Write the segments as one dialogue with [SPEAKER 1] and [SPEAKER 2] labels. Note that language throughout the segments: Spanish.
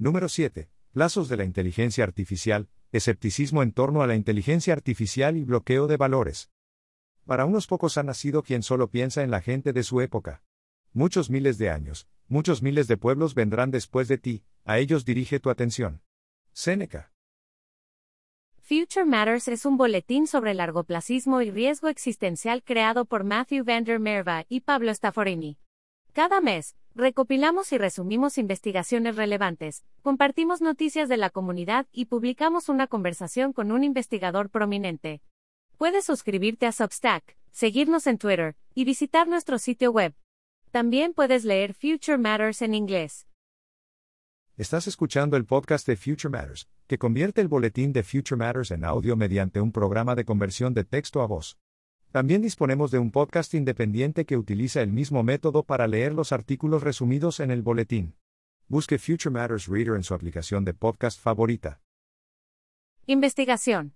[SPEAKER 1] Número 7. Plazos de la inteligencia artificial, escepticismo en torno a la inteligencia artificial y bloqueo de valores. Para unos pocos ha nacido quien solo piensa en la gente de su época. Muchos miles de años, muchos miles de pueblos vendrán después de ti, a ellos dirige tu atención. Séneca.
[SPEAKER 2] Future Matters es un boletín sobre largoplacismo y riesgo existencial creado por Matthew Vander Merva y Pablo Stafforini. Cada mes, recopilamos y resumimos investigaciones relevantes, compartimos noticias de la comunidad y publicamos una conversación con un investigador prominente. Puedes suscribirte a Substack, seguirnos en Twitter y visitar nuestro sitio web. También puedes leer Future Matters en inglés.
[SPEAKER 1] Estás escuchando el podcast de Future Matters, que convierte el boletín de Future Matters en audio mediante un programa de conversión de texto a voz. También disponemos de un podcast independiente que utiliza el mismo método para leer los artículos resumidos en el boletín. Busque Future Matters Reader en su aplicación de podcast favorita.
[SPEAKER 2] Investigación.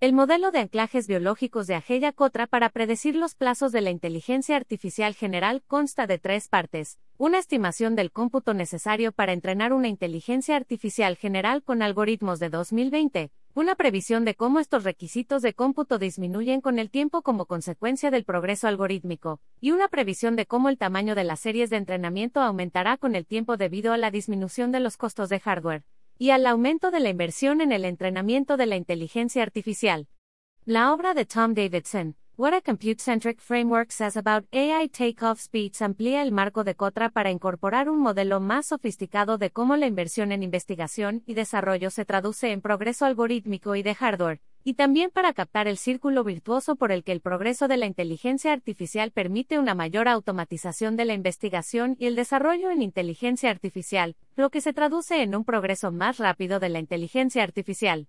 [SPEAKER 2] El modelo de anclajes biológicos de Ageya Cotra para predecir los plazos de la inteligencia artificial general consta de tres partes. Una estimación del cómputo necesario para entrenar una inteligencia artificial general con algoritmos de 2020. Una previsión de cómo estos requisitos de cómputo disminuyen con el tiempo como consecuencia del progreso algorítmico. Y una previsión de cómo el tamaño de las series de entrenamiento aumentará con el tiempo debido a la disminución de los costos de hardware y al aumento de la inversión en el entrenamiento de la inteligencia artificial. La obra de Tom Davidson, What a Compute-Centric Framework Says About AI Takeoff Speeds amplía el marco de Cotra para incorporar un modelo más sofisticado de cómo la inversión en investigación y desarrollo se traduce en progreso algorítmico y de hardware, y también para captar el círculo virtuoso por el que el progreso de la inteligencia artificial permite una mayor automatización de la investigación y el desarrollo en inteligencia artificial, lo que se traduce en un progreso más rápido de la inteligencia artificial.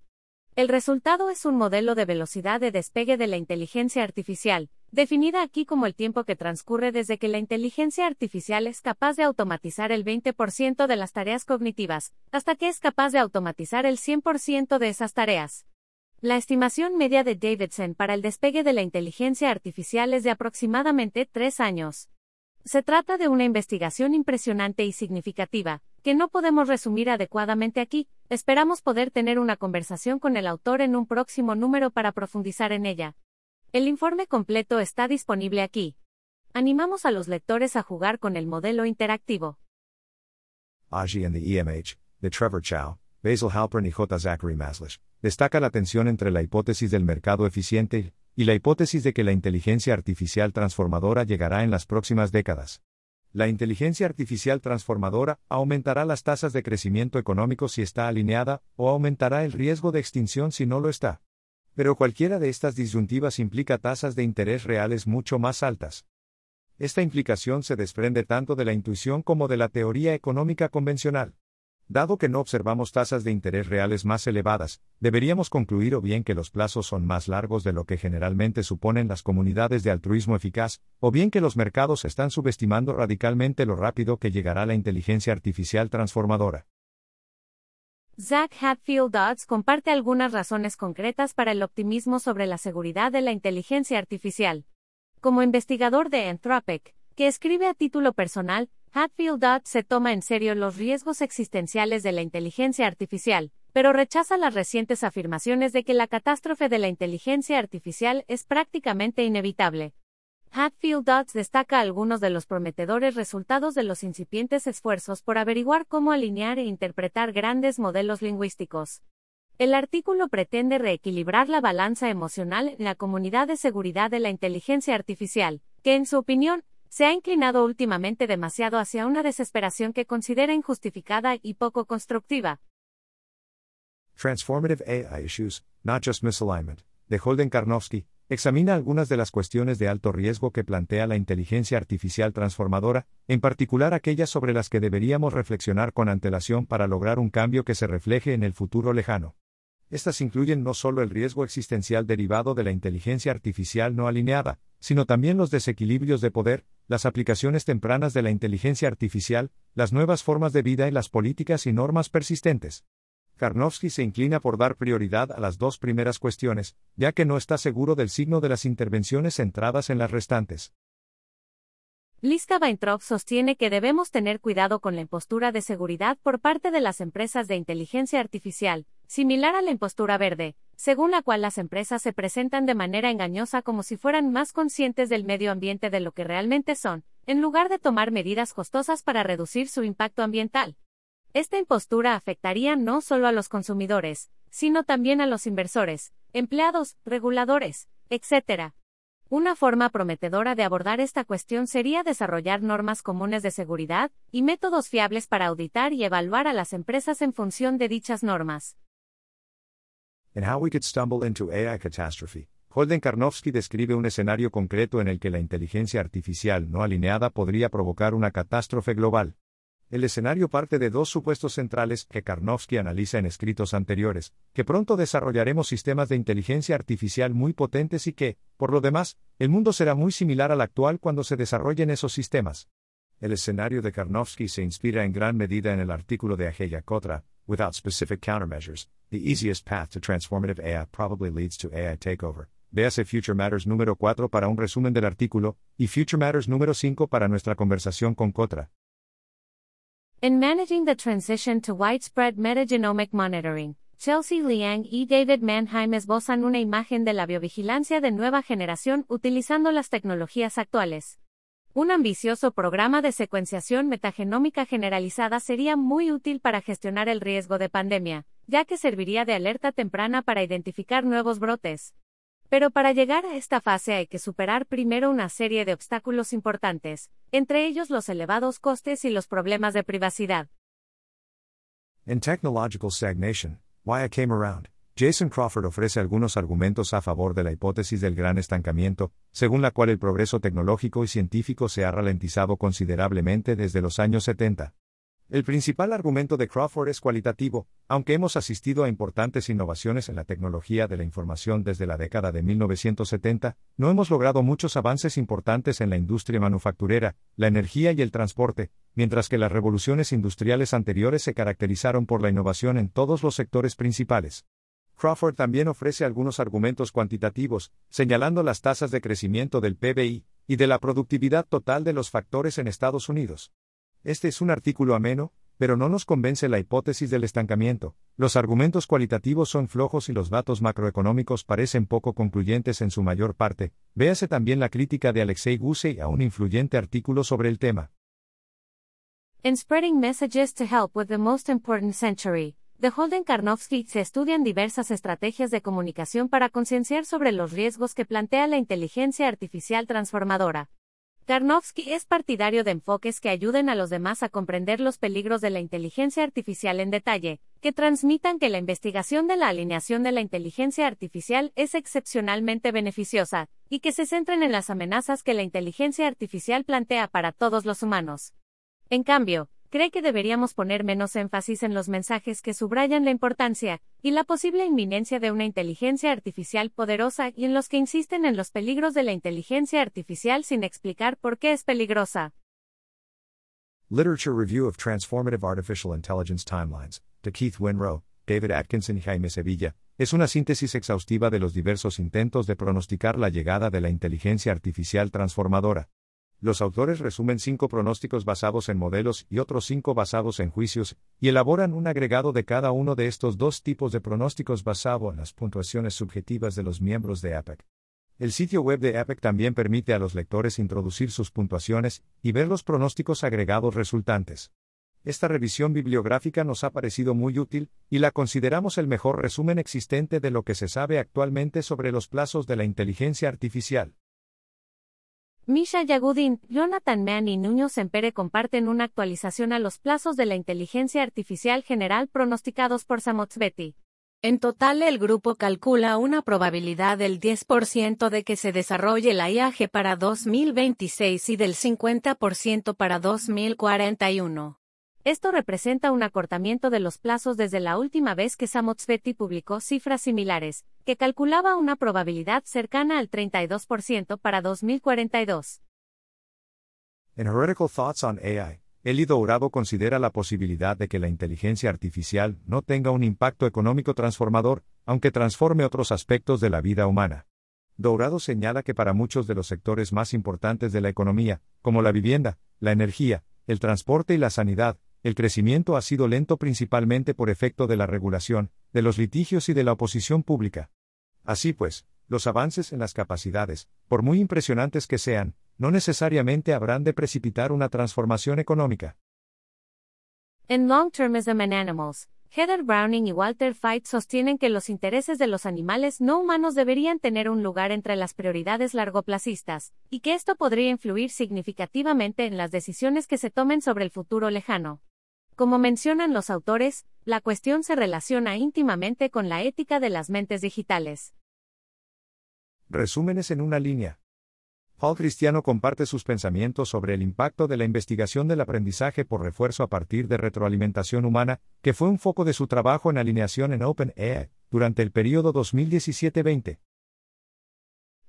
[SPEAKER 2] El resultado es un modelo de velocidad de despegue de la inteligencia artificial, definida aquí como el tiempo que transcurre desde que la inteligencia artificial es capaz de automatizar el 20% de las tareas cognitivas, hasta que es capaz de automatizar el 100% de esas tareas. La estimación media de Davidson para el despegue de la inteligencia artificial es de aproximadamente tres años. Se trata de una investigación impresionante y significativa, que no podemos resumir adecuadamente aquí, esperamos poder tener una conversación con el autor en un próximo número para profundizar en ella. El informe completo está disponible aquí. Animamos a los lectores a jugar con el modelo interactivo.
[SPEAKER 1] AGI and the EMH, de Trevor Chow, Basil Halpern y J. Zachary Maslish, destaca la tensión entre la hipótesis del mercado eficiente y la hipótesis de que la inteligencia artificial transformadora llegará en las próximas décadas. La inteligencia artificial transformadora aumentará las tasas de crecimiento económico si está alineada, o aumentará el riesgo de extinción si no lo está. Pero cualquiera de estas disyuntivas implica tasas de interés reales mucho más altas. Esta implicación se desprende tanto de la intuición como de la teoría económica convencional. Dado que no observamos tasas de interés reales más elevadas, deberíamos concluir o bien que los plazos son más largos de lo que generalmente suponen las comunidades de altruismo eficaz, o bien que los mercados están subestimando radicalmente lo rápido que llegará la inteligencia artificial transformadora.
[SPEAKER 2] Zach Hatfield Dodds comparte algunas razones concretas para el optimismo sobre la seguridad de la inteligencia artificial. Como investigador de Anthropic, que escribe a título personal, Hatfield Dodds se toma en serio los riesgos existenciales de la inteligencia artificial, pero rechaza las recientes afirmaciones de que la catástrofe de la inteligencia artificial es prácticamente inevitable. Hatfield Dodds destaca algunos de los prometedores resultados de los incipientes esfuerzos por averiguar cómo alinear e interpretar grandes modelos lingüísticos. El artículo pretende reequilibrar la balanza emocional en la comunidad de seguridad de la inteligencia artificial, que en su opinión, se ha inclinado últimamente demasiado hacia una desesperación que considera injustificada y poco constructiva.
[SPEAKER 1] Transformative AI Issues, Not Just Misalignment, de Holden Karnofsky, examina algunas de las cuestiones de alto riesgo que plantea la inteligencia artificial transformadora, en particular aquellas sobre las que deberíamos reflexionar con antelación para lograr un cambio que se refleje en el futuro lejano. Estas incluyen no solo el riesgo existencial derivado de la inteligencia artificial no alineada, sino también los desequilibrios de poder, las aplicaciones tempranas de la inteligencia artificial, las nuevas formas de vida y las políticas y normas persistentes. Karnofsky se inclina por dar prioridad a las dos primeras cuestiones, ya que no está seguro del signo de las intervenciones centradas en las restantes.
[SPEAKER 2] Liska Weintraub sostiene que debemos tener cuidado con la impostura de seguridad por parte de las empresas de inteligencia artificial, similar a la impostura verde, según la cual las empresas se presentan de manera engañosa como si fueran más conscientes del medio ambiente de lo que realmente son, en lugar de tomar medidas costosas para reducir su impacto ambiental. Esta impostura afectaría no solo a los consumidores, sino también a los inversores, empleados, reguladores, etc., una forma prometedora de abordar esta cuestión sería desarrollar normas comunes de seguridad y métodos fiables para auditar y evaluar a las empresas en función de dichas normas.
[SPEAKER 1] En How We Could Stumble into AI Catastrophe, Holden Karnofsky describe un escenario concreto en el que la inteligencia artificial no alineada podría provocar una catástrofe global. El escenario parte de dos supuestos centrales que Karnofsky analiza en escritos anteriores, que pronto desarrollaremos sistemas de inteligencia artificial muy potentes y que, por lo demás, el mundo será muy similar al actual cuando se desarrollen esos sistemas. El escenario de Karnofsky se inspira en gran medida en el artículo de Ajeya Kotra, Without specific countermeasures, the easiest path to transformative AI probably leads to AI takeover. Véase Future Matters número 4 para un resumen del artículo, y Future Matters número 5 para nuestra conversación con Kotra.
[SPEAKER 2] In managing the transition to widespread metagenomic monitoring, Chelsea Liang y David Mannheim esbozan una imagen de la biovigilancia de nueva generación utilizando las tecnologías actuales. Un ambicioso programa de secuenciación metagenómica generalizada sería muy útil para gestionar el riesgo de pandemia, ya que serviría de alerta temprana para identificar nuevos brotes. Pero para llegar a esta fase hay que superar primero una serie de obstáculos importantes, entre ellos los elevados costes y los problemas de privacidad.
[SPEAKER 1] En Technological Stagnation, Why I Came Around, Jason Crawford ofrece algunos argumentos a favor de la hipótesis del gran estancamiento, según la cual el progreso tecnológico y científico se ha ralentizado considerablemente desde los años 70. El principal argumento de Crawford es cualitativo, aunque hemos asistido a importantes innovaciones en la tecnología de la información desde la década de 1970, no hemos logrado muchos avances importantes en la industria manufacturera, la energía y el transporte, mientras que las revoluciones industriales anteriores se caracterizaron por la innovación en todos los sectores principales. Crawford también ofrece algunos argumentos cuantitativos, señalando las tasas de crecimiento del PBI y de la productividad total de los factores en Estados Unidos. Este es un artículo ameno, pero no nos convence la hipótesis del estancamiento. Los argumentos cualitativos son flojos y los datos macroeconómicos parecen poco concluyentes en su mayor parte. Véase también la crítica de Alexei Gusey a un influyente artículo sobre el tema.
[SPEAKER 2] In spreading messages to help with the most important century, de Holden Karnofsky se estudian diversas estrategias de comunicación para concienciar sobre los riesgos que plantea la inteligencia artificial transformadora. Karnofsky es partidario de enfoques que ayuden a los demás a comprender los peligros de la inteligencia artificial en detalle, que transmitan que la investigación de la alineación de la inteligencia artificial es excepcionalmente beneficiosa, y que se centren en las amenazas que la inteligencia artificial plantea para todos los humanos. En cambio, cree que deberíamos poner menos énfasis en los mensajes que subrayan la importancia y la posible inminencia de una inteligencia artificial poderosa y en los que insisten en los peligros de la inteligencia artificial sin explicar por qué es peligrosa.
[SPEAKER 1] Literature Review of Transformative Artificial Intelligence Timelines, de Keith Winrow, David Atkinson y Jaime Sevilla, es una síntesis exhaustiva de los diversos intentos de pronosticar la llegada de la inteligencia artificial transformadora. Los autores resumen cinco pronósticos basados en modelos y otros cinco basados en juicios, y elaboran un agregado de cada uno de estos dos tipos de pronósticos basado en las puntuaciones subjetivas de los miembros de APEC. El sitio web de APEC también permite a los lectores introducir sus puntuaciones y ver los pronósticos agregados resultantes. Esta revisión bibliográfica nos ha parecido muy útil, y la consideramos el mejor resumen existente de lo que se sabe actualmente sobre los plazos de la inteligencia artificial.
[SPEAKER 2] Misha Yagudin, Jonathan Mann y Nuño Sempere comparten una actualización a los plazos de la inteligencia artificial general pronosticados por Samotzbeti. En total, el grupo calcula una probabilidad del 10% de que se desarrolle la IAG para 2026 y del 50% para 2041. Esto representa un acortamiento de los plazos desde la última vez que Samotzveti publicó cifras similares, que calculaba una probabilidad cercana al 32% para 2042.
[SPEAKER 1] En Heretical Thoughts on AI, Eli Dourado considera la posibilidad de que la inteligencia artificial no tenga un impacto económico transformador, aunque transforme otros aspectos de la vida humana. Dourado señala que para muchos de los sectores más importantes de la economía, como la vivienda, la energía, el transporte y la sanidad, el crecimiento ha sido lento principalmente por efecto de la regulación, de los litigios y de la oposición pública. Así pues, los avances en las capacidades, por muy impresionantes que sean, no necesariamente habrán de precipitar una transformación económica.
[SPEAKER 2] En Long Termism and Animals, Heather Browning y Walter Fight sostienen que los intereses de los animales no humanos deberían tener un lugar entre las prioridades largoplacistas, y que esto podría influir significativamente en las decisiones que se tomen sobre el futuro lejano. Como mencionan los autores, la cuestión se relaciona íntimamente con la ética de las mentes digitales.
[SPEAKER 1] Resúmenes en una línea. Paul Cristiano comparte sus pensamientos sobre el impacto de la investigación del aprendizaje por refuerzo a partir de retroalimentación humana, que fue un foco de su trabajo en alineación en OpenAI durante el periodo 2017-20.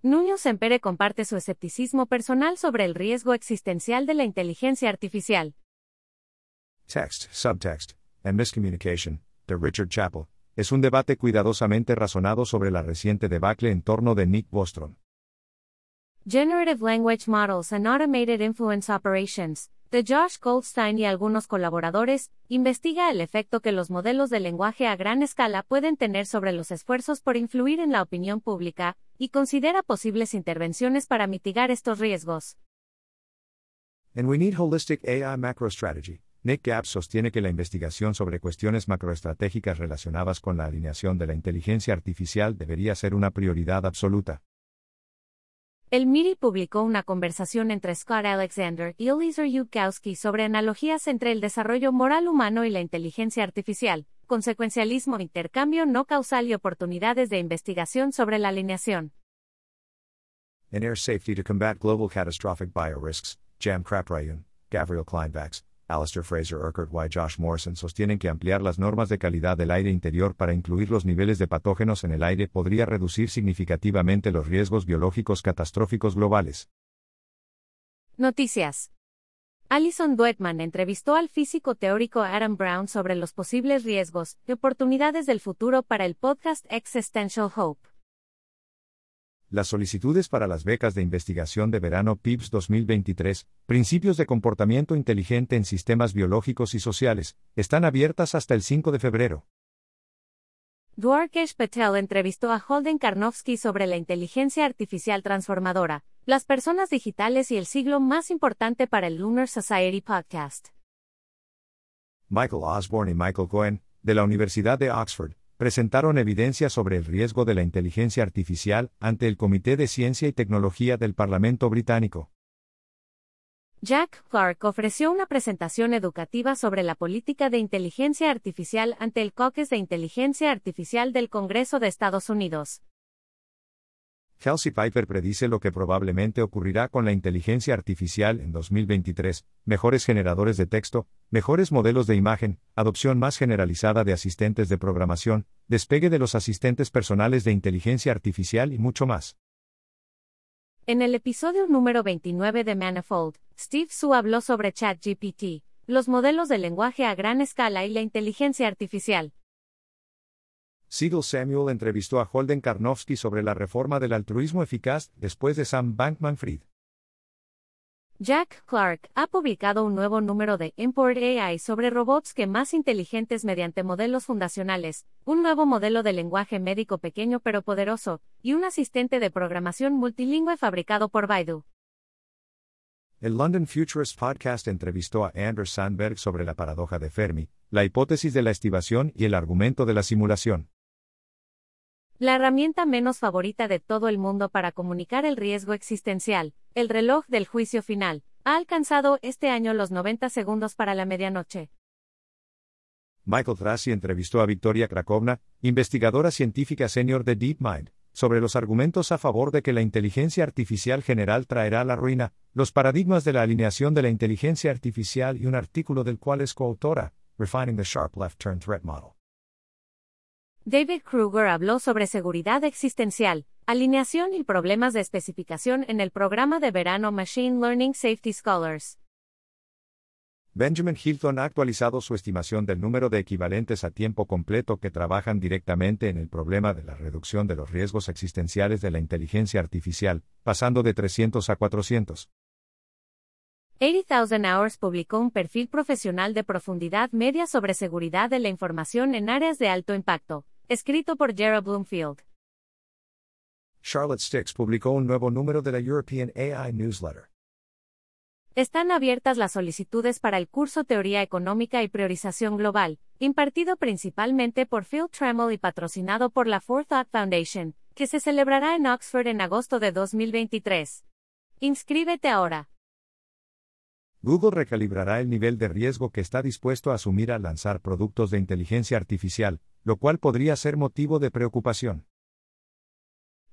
[SPEAKER 2] Nuño Sempere comparte su escepticismo personal sobre el riesgo existencial de la inteligencia artificial.
[SPEAKER 1] Text, Subtext, and Miscommunication, de Richard Chappell, es un debate cuidadosamente razonado sobre la reciente debacle en torno de Nick Bostrom.
[SPEAKER 2] Generative Language Models and Automated Influence Operations, de Josh Goldstein y algunos colaboradores, investiga el efecto que los modelos de lenguaje a gran escala pueden tener sobre los esfuerzos por influir en la opinión pública, y considera posibles intervenciones para mitigar estos riesgos.
[SPEAKER 1] And we need holistic AI macro strategy. Nick Gapp sostiene que la investigación sobre cuestiones macroestratégicas relacionadas con la alineación de la inteligencia artificial debería ser una prioridad absoluta.
[SPEAKER 2] El MIRI publicó una conversación entre Scott Alexander y Eliezer Yudkowsky sobre analogías entre el desarrollo moral humano y la inteligencia artificial, consecuencialismo, intercambio no causal y oportunidades de investigación sobre la alineación.
[SPEAKER 1] En Air Safety to Combat Global Catastrophic Biorisks, Jam Kraprayan, Gabriel Kleinvax, Alistair Fraser Urquhart y Josh Morrison sostienen que ampliar las normas de calidad del aire interior para incluir los niveles de patógenos en el aire podría reducir significativamente los riesgos biológicos catastróficos globales.
[SPEAKER 2] Noticias. Alison Duetman entrevistó al físico teórico Adam Brown sobre los posibles riesgos y oportunidades del futuro para el podcast Existential Hope.
[SPEAKER 1] Las solicitudes para las becas de investigación de verano PIBS 2023, Principios de Comportamiento Inteligente en Sistemas Biológicos y Sociales, están abiertas hasta el 5 de febrero.
[SPEAKER 2] Dwarkesh Patel entrevistó a Holden Karnofsky sobre la inteligencia artificial transformadora, las personas digitales y el siglo más importante para el Lunar Society Podcast.
[SPEAKER 1] Michael Osborne y Michael Cohen, de la Universidad de Oxford, presentaron evidencia sobre el riesgo de la inteligencia artificial ante el Comité de Ciencia y Tecnología del Parlamento británico.
[SPEAKER 2] Jack Clark ofreció una presentación educativa sobre la política de inteligencia artificial ante el Caucus de Inteligencia Artificial del Congreso de Estados Unidos.
[SPEAKER 1] Kelsey Piper predice lo que probablemente ocurrirá con la inteligencia artificial en 2023, mejores generadores de texto, mejores modelos de imagen, adopción más generalizada de asistentes de programación, despegue de los asistentes personales de inteligencia artificial y mucho más.
[SPEAKER 2] En el episodio número 29 de Manifold, Steve Su habló sobre ChatGPT, los modelos de lenguaje a gran escala y la inteligencia artificial.
[SPEAKER 1] Siegel Samuel entrevistó a Holden Karnofsky sobre la reforma del altruismo eficaz después de Sam Bankman Fried.
[SPEAKER 2] Jack Clark ha publicado un nuevo número de Import AI sobre robots que más inteligentes mediante modelos fundacionales, un nuevo modelo de lenguaje médico pequeño pero poderoso, y un asistente de programación multilingüe fabricado por Baidu.
[SPEAKER 1] El London Futurist Podcast entrevistó a Anders Sandberg sobre la paradoja de Fermi, la hipótesis de la estivación y el argumento de la simulación.
[SPEAKER 2] La herramienta menos favorita de todo el mundo para comunicar el riesgo existencial, el reloj del juicio final, ha alcanzado este año los 90 segundos para la medianoche.
[SPEAKER 1] Michael Trassi entrevistó a Victoria Krakovna, investigadora científica senior de DeepMind, sobre los argumentos a favor de que la inteligencia artificial general traerá la ruina, los paradigmas de la alineación de la inteligencia artificial y un artículo del cual es coautora, Refining the Sharp Left Turn Threat Model.
[SPEAKER 2] David Kruger habló sobre seguridad existencial, alineación y problemas de especificación en el programa de verano Machine Learning Safety Scholars.
[SPEAKER 1] Benjamin Hilton ha actualizado su estimación del número de equivalentes a tiempo completo que trabajan directamente en el problema de la reducción de los riesgos existenciales de la inteligencia artificial, pasando de 300 a 400.
[SPEAKER 2] 80,000 Hours publicó un perfil profesional de profundidad media sobre seguridad de la información en áreas de alto impacto, escrito por Gerald Bloomfield.
[SPEAKER 1] Charlotte Stix publicó un nuevo número de la European AI Newsletter.
[SPEAKER 2] Están abiertas las solicitudes para el curso Teoría Económica y Priorización Global, impartido principalmente por Phil Tremel y patrocinado por la Forethought Foundation, que se celebrará en Oxford en agosto de 2023. Inscríbete ahora.
[SPEAKER 1] Google recalibrará el nivel de riesgo que está dispuesto a asumir al lanzar productos de inteligencia artificial, lo cual podría ser motivo de preocupación.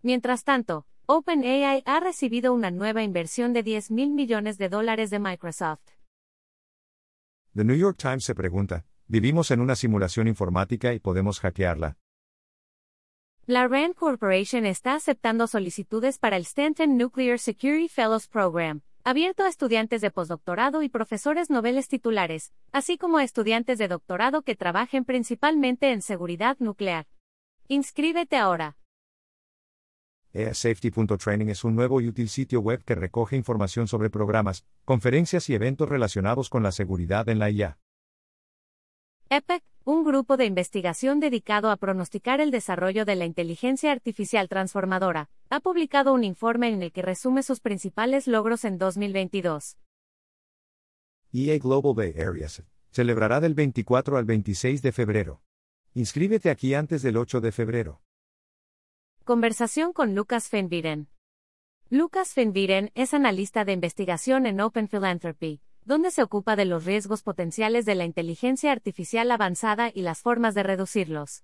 [SPEAKER 2] Mientras tanto, OpenAI ha recibido una nueva inversión de 10 mil millones de dólares de Microsoft.
[SPEAKER 1] The New York Times se pregunta, ¿vivimos en una simulación informática y podemos hackearla?
[SPEAKER 2] La RAND Corporation está aceptando solicitudes para el Stanton Nuclear Security Fellows Program, abierto a estudiantes de postdoctorado y profesores noveles titulares, así como a estudiantes de doctorado que trabajen principalmente en seguridad nuclear. Inscríbete ahora.
[SPEAKER 1] EASafety.training es un nuevo y útil sitio web que recoge información sobre programas, conferencias y eventos relacionados con la seguridad en la IA.
[SPEAKER 2] EPEC, un grupo de investigación dedicado a pronosticar el desarrollo de la inteligencia artificial transformadora, ha publicado un informe en el que resume sus principales logros en 2022.
[SPEAKER 1] EA Global Bay Areas celebrará del 24 al 26 de febrero. Inscríbete aquí antes del 8 de febrero.
[SPEAKER 2] Conversación con Lucas Fenviren. Lucas Fenviren es analista de investigación en Open Philanthropy, donde se ocupa de los riesgos potenciales de la inteligencia artificial avanzada y las formas de reducirlos.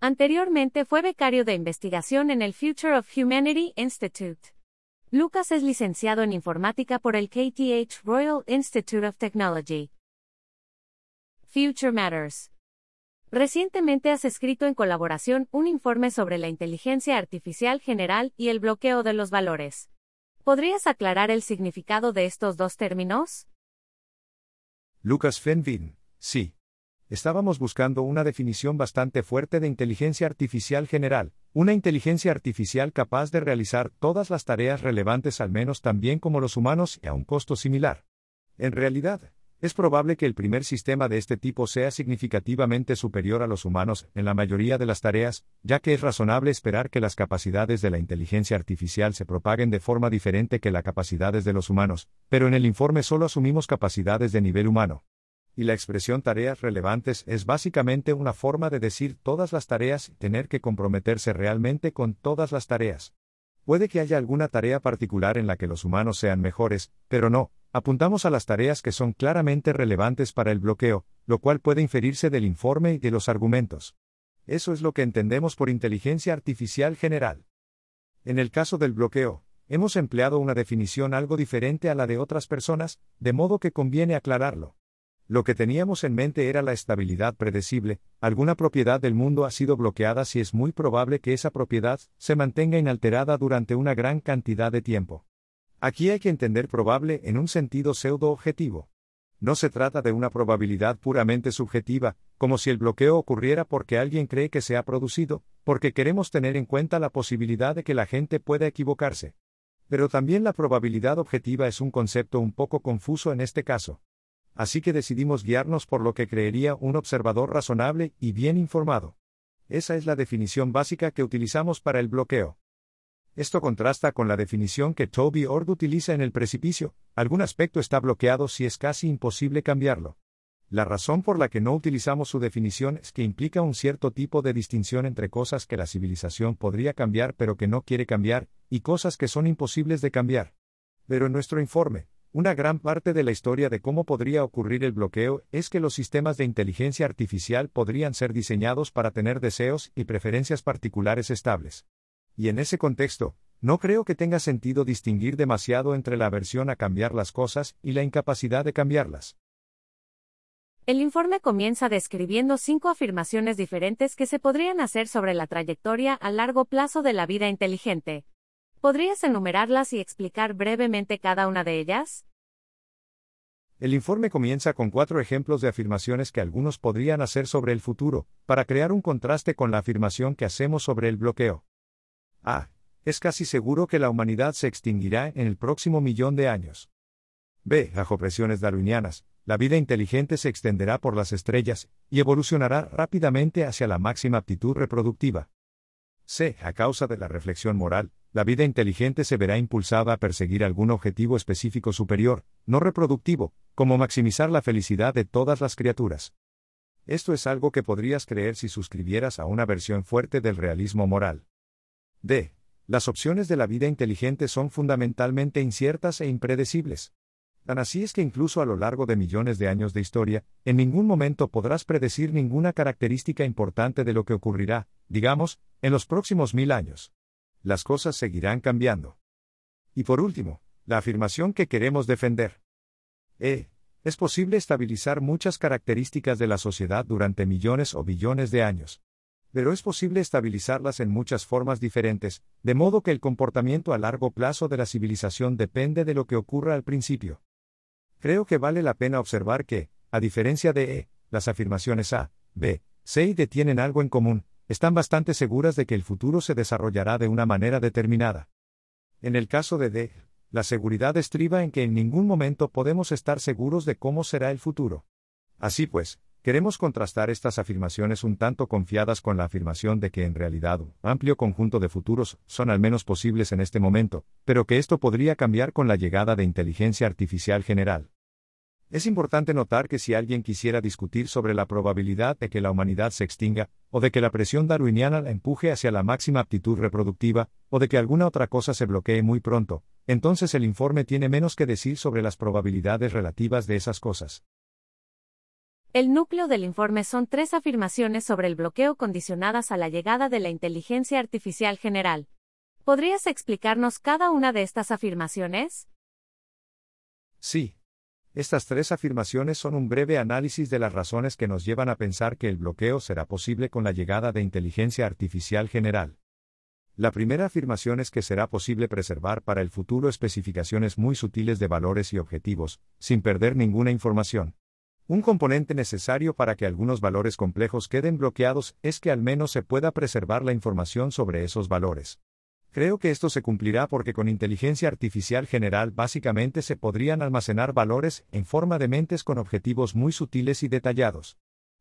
[SPEAKER 2] Anteriormente fue becario de investigación en el Future of Humanity Institute. Lucas es licenciado en informática por el KTH Royal Institute of Technology. Future Matters. Recientemente has escrito en colaboración un informe sobre la inteligencia artificial general y el bloqueo de los valores. ¿Podrías aclarar el significado de estos dos términos?
[SPEAKER 1] Lucas Fenvin, sí. Estábamos buscando una definición bastante fuerte de inteligencia artificial general, una inteligencia artificial capaz de realizar todas las tareas relevantes al menos tan bien como los humanos y a un costo similar. En realidad, es probable que el primer sistema de este tipo sea significativamente superior a los humanos en la mayoría de las tareas, ya que es razonable esperar que las capacidades de la inteligencia artificial se propaguen de forma diferente que las capacidades de los humanos, pero en el informe solo asumimos capacidades de nivel humano. Y la expresión tareas relevantes es básicamente una forma de decir todas las tareas y tener que comprometerse realmente con todas las tareas. Puede que haya alguna tarea particular en la que los humanos sean mejores, pero no, apuntamos a las tareas que son claramente relevantes para el bloqueo, lo cual puede inferirse del informe y de los argumentos. Eso es lo que entendemos por inteligencia artificial general. En el caso del bloqueo, hemos empleado una definición algo diferente a la de otras personas, de modo que conviene aclararlo. Lo que teníamos en mente era la estabilidad predecible, alguna propiedad del mundo ha sido bloqueada si es muy probable que esa propiedad se mantenga inalterada durante una gran cantidad de tiempo. Aquí hay que entender probable en un sentido pseudo-objetivo. No se trata de una probabilidad puramente subjetiva, como si el bloqueo ocurriera porque alguien cree que se ha producido, porque queremos tener en cuenta la posibilidad de que la gente pueda equivocarse. Pero también la probabilidad objetiva es un concepto un poco confuso en este caso así que decidimos guiarnos por lo que creería un observador razonable y bien informado. Esa es la definición básica que utilizamos para el bloqueo. Esto contrasta con la definición que Toby Ord utiliza en el precipicio, algún aspecto está bloqueado si es casi imposible cambiarlo. La razón por la que no utilizamos su definición es que implica un cierto tipo de distinción entre cosas que la civilización podría cambiar pero que no quiere cambiar, y cosas que son imposibles de cambiar. Pero en nuestro informe, una gran parte de la historia de cómo podría ocurrir el bloqueo es que los sistemas de inteligencia artificial podrían ser diseñados para tener deseos y preferencias particulares estables. Y en ese contexto, no creo que tenga sentido distinguir demasiado entre la aversión a cambiar las cosas y la incapacidad de cambiarlas.
[SPEAKER 2] El informe comienza describiendo cinco afirmaciones diferentes que se podrían hacer sobre la trayectoria a largo plazo de la vida inteligente, ¿Podrías enumerarlas y explicar brevemente cada una de ellas?
[SPEAKER 1] El informe comienza con cuatro ejemplos de afirmaciones que algunos podrían hacer sobre el futuro, para crear un contraste con la afirmación que hacemos sobre el bloqueo. A. Es casi seguro que la humanidad se extinguirá en el próximo millón de años. B. Bajo presiones darwinianas, la vida inteligente se extenderá por las estrellas, y evolucionará rápidamente hacia la máxima aptitud reproductiva. C. A causa de la reflexión moral, la vida inteligente se verá impulsada a perseguir algún objetivo específico superior, no reproductivo, como maximizar la felicidad de todas las criaturas. Esto es algo que podrías creer si suscribieras a una versión fuerte del realismo moral. D. Las opciones de la vida inteligente son fundamentalmente inciertas e impredecibles. Tan así es que incluso a lo largo de millones de años de historia, en ningún momento podrás predecir ninguna característica importante de lo que ocurrirá, digamos, en los próximos mil años. Las cosas seguirán cambiando. Y por último, la afirmación que queremos defender. E. Es posible estabilizar muchas características de la sociedad durante millones o billones de años. Pero es posible estabilizarlas en muchas formas diferentes, de modo que el comportamiento a largo plazo de la civilización depende de lo que ocurra al principio. Creo que vale la pena observar que, a diferencia de E, las afirmaciones A, B, C y D tienen algo en común, están bastante seguras de que el futuro se desarrollará de una manera determinada. En el caso de D, la seguridad estriba en que en ningún momento podemos estar seguros de cómo será el futuro. Así pues, queremos contrastar estas afirmaciones un tanto confiadas con la afirmación de que en realidad un amplio conjunto de futuros son al menos posibles en este momento, pero que esto podría cambiar con la llegada de inteligencia artificial general. Es importante notar que si alguien quisiera discutir sobre la probabilidad de que la humanidad se extinga, o de que la presión darwiniana la empuje hacia la máxima aptitud reproductiva, o de que alguna otra cosa se bloquee muy pronto, entonces el informe tiene menos que decir sobre las probabilidades relativas de esas cosas.
[SPEAKER 2] El núcleo del informe son tres afirmaciones sobre el bloqueo condicionadas a la llegada de la inteligencia artificial general. ¿Podrías explicarnos cada una de estas afirmaciones?
[SPEAKER 1] Sí. Estas tres afirmaciones son un breve análisis de las razones que nos llevan a pensar que el bloqueo será posible con la llegada de inteligencia artificial general. La primera afirmación es que será posible preservar para el futuro especificaciones muy sutiles de valores y objetivos, sin perder ninguna información. Un componente necesario para que algunos valores complejos queden bloqueados es que al menos se pueda preservar la información sobre esos valores. Creo que esto se cumplirá porque con inteligencia artificial general básicamente se podrían almacenar valores en forma de mentes con objetivos muy sutiles y detallados.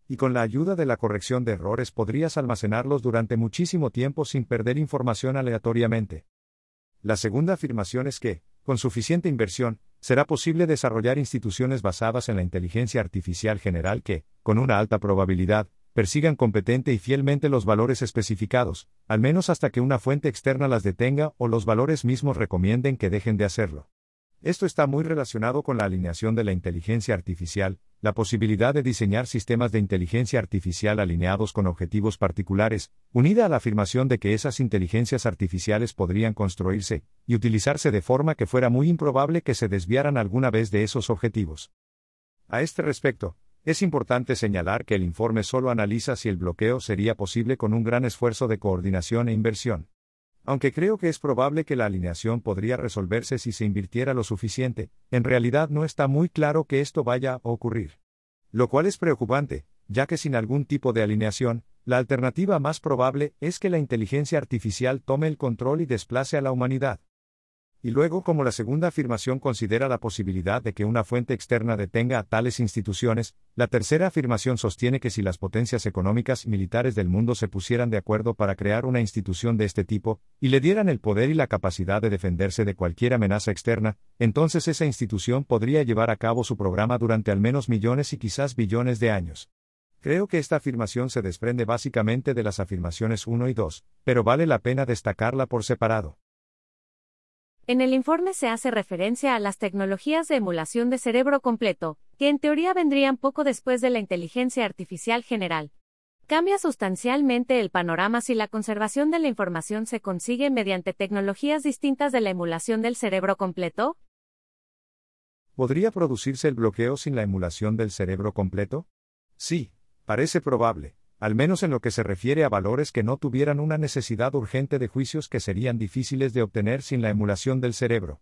[SPEAKER 1] Y con la ayuda de la corrección de errores podrías almacenarlos durante muchísimo tiempo sin perder información aleatoriamente. La segunda afirmación es que, con suficiente inversión, será posible desarrollar instituciones basadas en la inteligencia artificial general que, con una alta probabilidad, persigan competente y fielmente los valores especificados, al menos hasta que una fuente externa las detenga o los valores mismos recomienden que dejen de hacerlo. Esto está muy relacionado con la alineación de la inteligencia artificial, la posibilidad de diseñar sistemas de inteligencia artificial alineados con objetivos particulares, unida a la afirmación de que esas inteligencias artificiales podrían construirse y utilizarse de forma que fuera muy improbable que se desviaran alguna vez de esos objetivos. A este respecto, es importante señalar que el informe solo analiza si el bloqueo sería posible con un gran esfuerzo de coordinación e inversión. Aunque creo que es probable que la alineación podría resolverse si se invirtiera lo suficiente, en realidad no está muy claro que esto vaya a ocurrir. Lo cual es preocupante, ya que sin algún tipo de alineación, la alternativa más probable es que la inteligencia artificial tome el control y desplace a la humanidad. Y luego, como la segunda afirmación considera la posibilidad de que una fuente externa detenga a tales instituciones, la tercera afirmación sostiene que si las potencias económicas y militares del mundo se pusieran de acuerdo para crear una institución de este tipo, y le dieran el poder y la capacidad de defenderse de cualquier amenaza externa, entonces esa institución podría llevar a cabo su programa durante al menos millones y quizás billones de años. Creo que esta afirmación se desprende básicamente de las afirmaciones 1 y 2, pero vale la pena destacarla por separado.
[SPEAKER 2] En el informe se hace referencia a las tecnologías de emulación de cerebro completo, que en teoría vendrían poco después de la inteligencia artificial general. ¿Cambia sustancialmente el panorama si la conservación de la información se consigue mediante tecnologías distintas de la emulación del cerebro completo?
[SPEAKER 1] ¿Podría producirse el bloqueo sin la emulación del cerebro completo? Sí, parece probable al menos en lo que se refiere a valores que no tuvieran una necesidad urgente de juicios que serían difíciles de obtener sin la emulación del cerebro.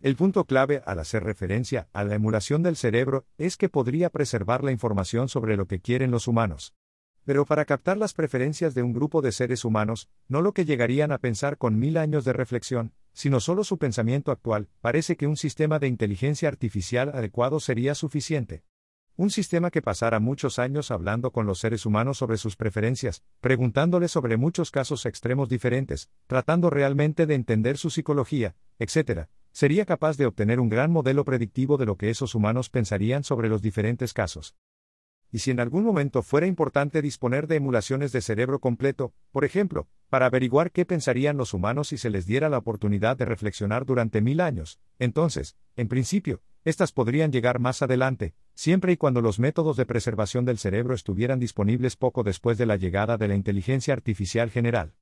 [SPEAKER 1] El punto clave al hacer referencia a la emulación del cerebro es que podría preservar la información sobre lo que quieren los humanos. Pero para captar las preferencias de un grupo de seres humanos, no lo que llegarían a pensar con mil años de reflexión, sino solo su pensamiento actual, parece que un sistema de inteligencia artificial adecuado sería suficiente. Un sistema que pasara muchos años hablando con los seres humanos sobre sus preferencias, preguntándoles sobre muchos casos extremos diferentes, tratando realmente de entender su psicología, etc., sería capaz de obtener un gran modelo predictivo de lo que esos humanos pensarían sobre los diferentes casos. Y si en algún momento fuera importante disponer de emulaciones de cerebro completo, por ejemplo, para averiguar qué pensarían los humanos si se les diera la oportunidad de reflexionar durante mil años, entonces, en principio, estas podrían llegar más adelante, siempre y cuando los métodos de preservación del cerebro estuvieran disponibles poco después de la llegada de la inteligencia artificial general.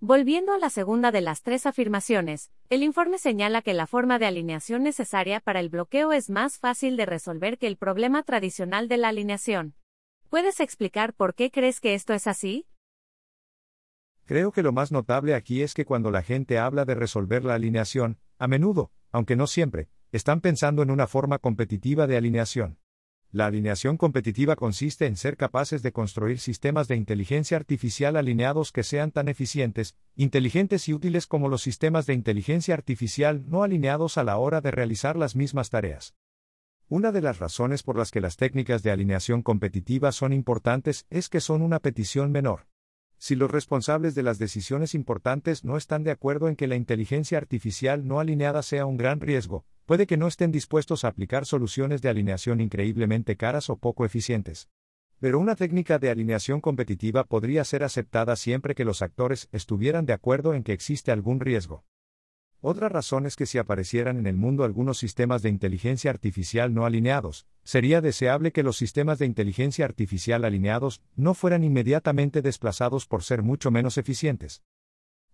[SPEAKER 2] Volviendo a la segunda de las tres afirmaciones, el informe señala que la forma de alineación necesaria para el bloqueo es más fácil de resolver que el problema tradicional de la alineación. ¿Puedes explicar por qué crees que esto es así?
[SPEAKER 1] Creo que lo más notable aquí es que cuando la gente habla de resolver la alineación, a menudo, aunque no siempre, están pensando en una forma competitiva de alineación. La alineación competitiva consiste en ser capaces de construir sistemas de inteligencia artificial alineados que sean tan eficientes, inteligentes y útiles como los sistemas de inteligencia artificial no alineados a la hora de realizar las mismas tareas. Una de las razones por las que las técnicas de alineación competitiva son importantes es que son una petición menor. Si los responsables de las decisiones importantes no están de acuerdo en que la inteligencia artificial no alineada sea un gran riesgo, puede que no estén dispuestos a aplicar soluciones de alineación increíblemente caras o poco eficientes. Pero una técnica de alineación competitiva podría ser aceptada siempre que los actores estuvieran de acuerdo en que existe algún riesgo. Otra razón es que si aparecieran en el mundo algunos sistemas de inteligencia artificial no alineados, sería deseable que los sistemas de inteligencia artificial alineados no fueran inmediatamente desplazados por ser mucho menos eficientes.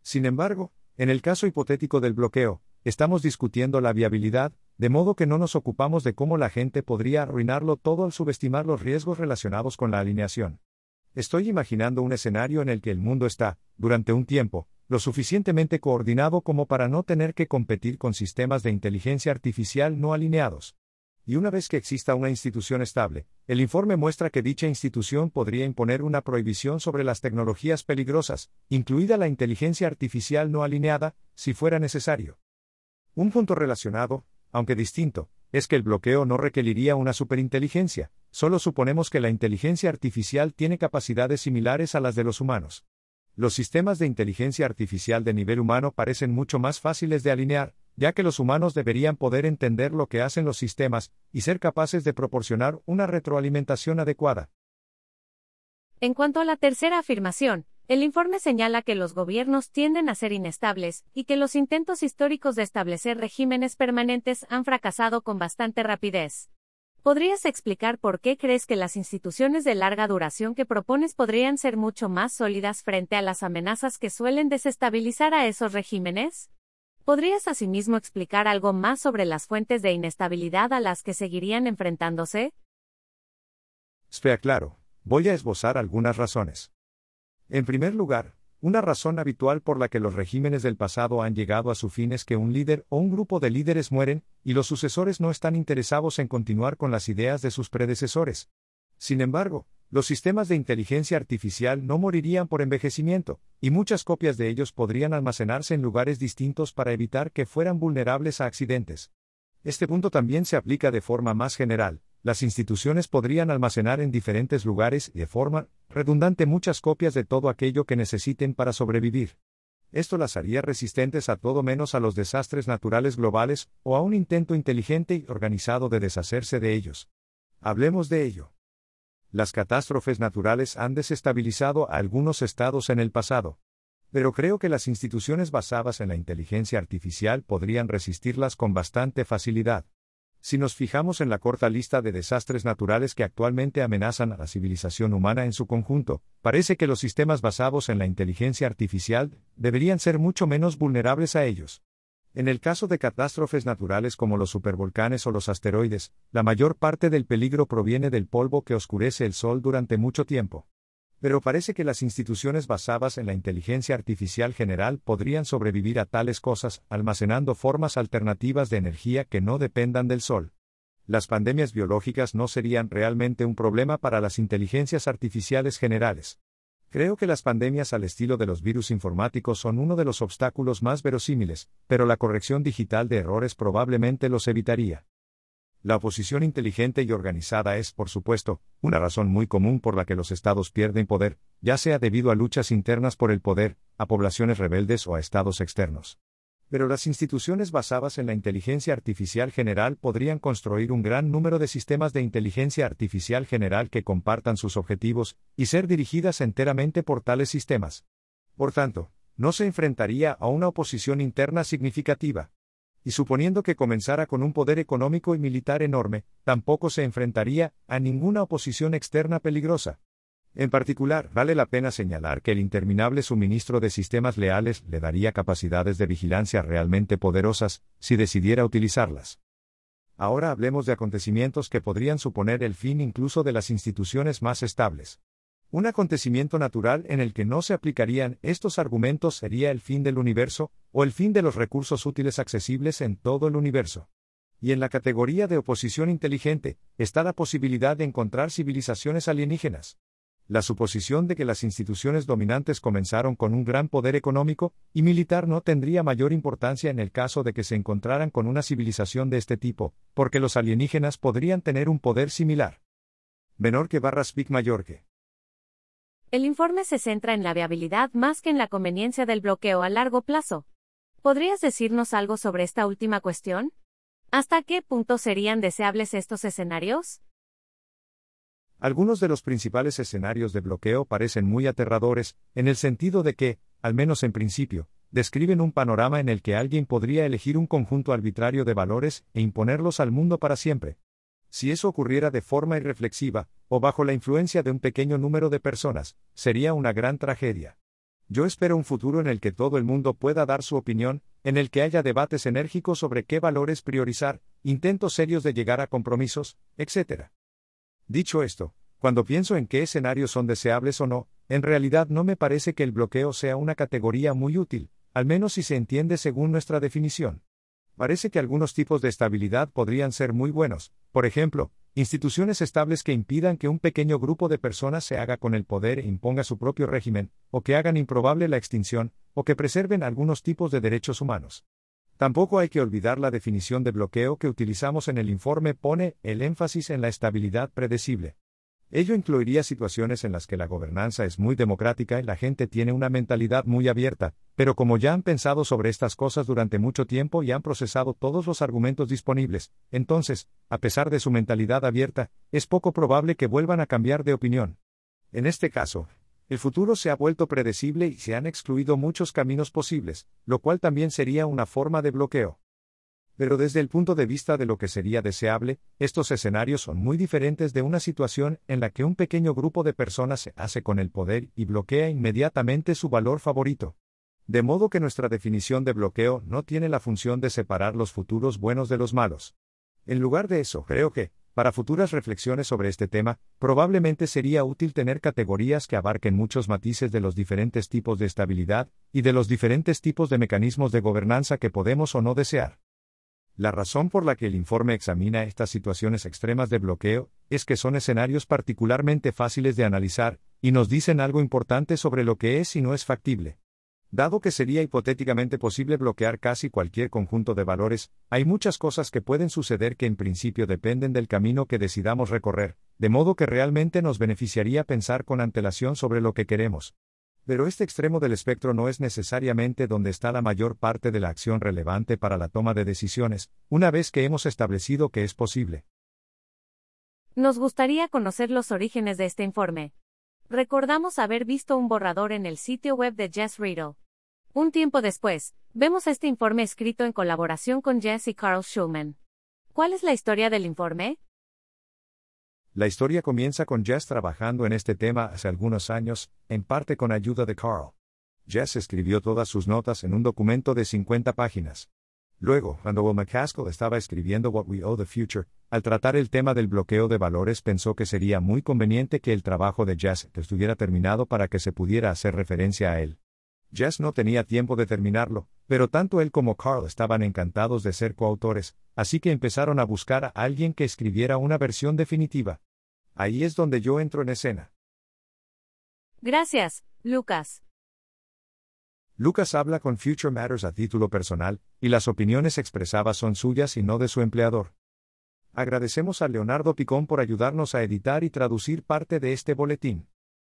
[SPEAKER 1] Sin embargo, en el caso hipotético del bloqueo, estamos discutiendo la viabilidad, de modo que no nos ocupamos de cómo la gente podría arruinarlo todo al subestimar los riesgos relacionados con la alineación. Estoy imaginando un escenario en el que el mundo está, durante un tiempo, lo suficientemente coordinado como para no tener que competir con sistemas de inteligencia artificial no alineados. Y una vez que exista una institución estable, el informe muestra que dicha institución podría imponer una prohibición sobre las tecnologías peligrosas, incluida la inteligencia artificial no alineada, si fuera necesario. Un punto relacionado, aunque distinto, es que el bloqueo no requeriría una superinteligencia, solo suponemos que la inteligencia artificial tiene capacidades similares a las de los humanos. Los sistemas de inteligencia artificial de nivel humano parecen mucho más fáciles de alinear, ya que los humanos deberían poder entender lo que hacen los sistemas y ser capaces de proporcionar una retroalimentación adecuada.
[SPEAKER 2] En cuanto a la tercera afirmación, el informe señala que los gobiernos tienden a ser inestables, y que los intentos históricos de establecer regímenes permanentes han fracasado con bastante rapidez. ¿Podrías explicar por qué crees que las instituciones de larga duración que propones podrían ser mucho más sólidas frente a las amenazas que suelen desestabilizar a esos regímenes? ¿Podrías asimismo explicar algo más sobre las fuentes de inestabilidad a las que seguirían enfrentándose?
[SPEAKER 1] Espera claro, voy a esbozar algunas razones. En primer lugar, una razón habitual por la que los regímenes del pasado han llegado a su fin es que un líder o un grupo de líderes mueren, y los sucesores no están interesados en continuar con las ideas de sus predecesores. Sin embargo, los sistemas de inteligencia artificial no morirían por envejecimiento, y muchas copias de ellos podrían almacenarse en lugares distintos para evitar que fueran vulnerables a accidentes. Este punto también se aplica de forma más general, las instituciones podrían almacenar en diferentes lugares y de forma redundante muchas copias de todo aquello que necesiten para sobrevivir. Esto las haría resistentes a todo menos a los desastres naturales globales o a un intento inteligente y organizado de deshacerse de ellos. Hablemos de ello. Las catástrofes naturales han desestabilizado a algunos estados en el pasado. Pero creo que las instituciones basadas en la inteligencia artificial podrían resistirlas con bastante facilidad. Si nos fijamos en la corta lista de desastres naturales que actualmente amenazan a la civilización humana en su conjunto, parece que los sistemas basados en la inteligencia artificial deberían ser mucho menos vulnerables a ellos. En el caso de catástrofes naturales como los supervolcanes o los asteroides, la mayor parte del peligro proviene del polvo que oscurece el Sol durante mucho tiempo. Pero parece que las instituciones basadas en la inteligencia artificial general podrían sobrevivir a tales cosas, almacenando formas alternativas de energía que no dependan del sol. Las pandemias biológicas no serían realmente un problema para las inteligencias artificiales generales. Creo que las pandemias al estilo de los virus informáticos son uno de los obstáculos más verosímiles, pero la corrección digital de errores probablemente los evitaría. La oposición inteligente y organizada es, por supuesto, una razón muy común por la que los estados pierden poder, ya sea debido a luchas internas por el poder, a poblaciones rebeldes o a estados externos. Pero las instituciones basadas en la inteligencia artificial general podrían construir un gran número de sistemas de inteligencia artificial general que compartan sus objetivos, y ser dirigidas enteramente por tales sistemas. Por tanto, no se enfrentaría a una oposición interna significativa y suponiendo que comenzara con un poder económico y militar enorme, tampoco se enfrentaría a ninguna oposición externa peligrosa. En particular, vale la pena señalar que el interminable suministro de sistemas leales le daría capacidades de vigilancia realmente poderosas, si decidiera utilizarlas. Ahora hablemos de acontecimientos que podrían suponer el fin incluso de las instituciones más estables. Un acontecimiento natural en el que no se aplicarían estos argumentos sería el fin del universo, o el fin de los recursos útiles accesibles en todo el universo. Y en la categoría de oposición inteligente, está la posibilidad de encontrar civilizaciones alienígenas. La suposición de que las instituciones dominantes comenzaron con un gran poder económico y militar no tendría mayor importancia en el caso de que se encontraran con una civilización de este tipo, porque los alienígenas podrían tener un poder similar. Menor que barras Big mayor que.
[SPEAKER 2] El informe se centra en la viabilidad más que en la conveniencia del bloqueo a largo plazo. ¿Podrías decirnos algo sobre esta última cuestión? ¿Hasta qué punto serían deseables estos escenarios?
[SPEAKER 1] Algunos de los principales escenarios de bloqueo parecen muy aterradores, en el sentido de que, al menos en principio, describen un panorama en el que alguien podría elegir un conjunto arbitrario de valores e imponerlos al mundo para siempre. Si eso ocurriera de forma irreflexiva, o bajo la influencia de un pequeño número de personas, sería una gran tragedia. Yo espero un futuro en el que todo el mundo pueda dar su opinión, en el que haya debates enérgicos sobre qué valores priorizar, intentos serios de llegar a compromisos, etc. Dicho esto, cuando pienso en qué escenarios son deseables o no, en realidad no me parece que el bloqueo sea una categoría muy útil, al menos si se entiende según nuestra definición. Parece que algunos tipos de estabilidad podrían ser muy buenos, por ejemplo, instituciones estables que impidan que un pequeño grupo de personas se haga con el poder e imponga su propio régimen, o que hagan improbable la extinción, o que preserven algunos tipos de derechos humanos. Tampoco hay que olvidar la definición de bloqueo que utilizamos en el informe pone el énfasis en la estabilidad predecible. Ello incluiría situaciones en las que la gobernanza es muy democrática y la gente tiene una mentalidad muy abierta, pero como ya han pensado sobre estas cosas durante mucho tiempo y han procesado todos los argumentos disponibles, entonces, a pesar de su mentalidad abierta, es poco probable que vuelvan a cambiar de opinión. En este caso, el futuro se ha vuelto predecible y se han excluido muchos caminos posibles, lo cual también sería una forma de bloqueo. Pero desde el punto de vista de lo que sería deseable, estos escenarios son muy diferentes de una situación en la que un pequeño grupo de personas se hace con el poder y bloquea inmediatamente su valor favorito. De modo que nuestra definición de bloqueo no tiene la función de separar los futuros buenos de los malos. En lugar de eso, creo que, para futuras reflexiones sobre este tema, probablemente sería útil tener categorías que abarquen muchos matices de los diferentes tipos de estabilidad, y de los diferentes tipos de mecanismos de gobernanza que podemos o no desear. La razón por la que el informe examina estas situaciones extremas de bloqueo es que son escenarios particularmente fáciles de analizar, y nos dicen algo importante sobre lo que es y no es factible. Dado que sería hipotéticamente posible bloquear casi cualquier conjunto de valores, hay muchas cosas que pueden suceder que en principio dependen del camino que decidamos recorrer, de modo que realmente nos beneficiaría pensar con antelación sobre lo que queremos. Pero este extremo del espectro no es necesariamente donde está la mayor parte de la acción relevante para la toma de decisiones, una vez que hemos establecido que es posible.
[SPEAKER 2] Nos gustaría conocer los orígenes de este informe. Recordamos haber visto un borrador en el sitio web de Jess Riddle. Un tiempo después, vemos este informe escrito en colaboración con Jess y Carl Schulman. ¿Cuál es la historia del informe?
[SPEAKER 1] La historia comienza con Jess trabajando en este tema hace algunos años, en parte con ayuda de Carl. Jess escribió todas sus notas en un documento de 50 páginas. Luego, cuando Will McCaskill estaba escribiendo What We Owe the Future, al tratar el tema del bloqueo de valores pensó que sería muy conveniente que el trabajo de Jess estuviera terminado para que se pudiera hacer referencia a él. Jess no tenía tiempo de terminarlo, pero tanto él como Carl estaban encantados de ser coautores, así que empezaron a buscar a alguien que escribiera una versión definitiva. Ahí es donde yo entro en escena.
[SPEAKER 2] Gracias, Lucas.
[SPEAKER 1] Lucas habla con Future Matters a título personal, y las opiniones expresadas son suyas y no de su empleador. Agradecemos a Leonardo Picón por ayudarnos a editar y traducir parte de este boletín.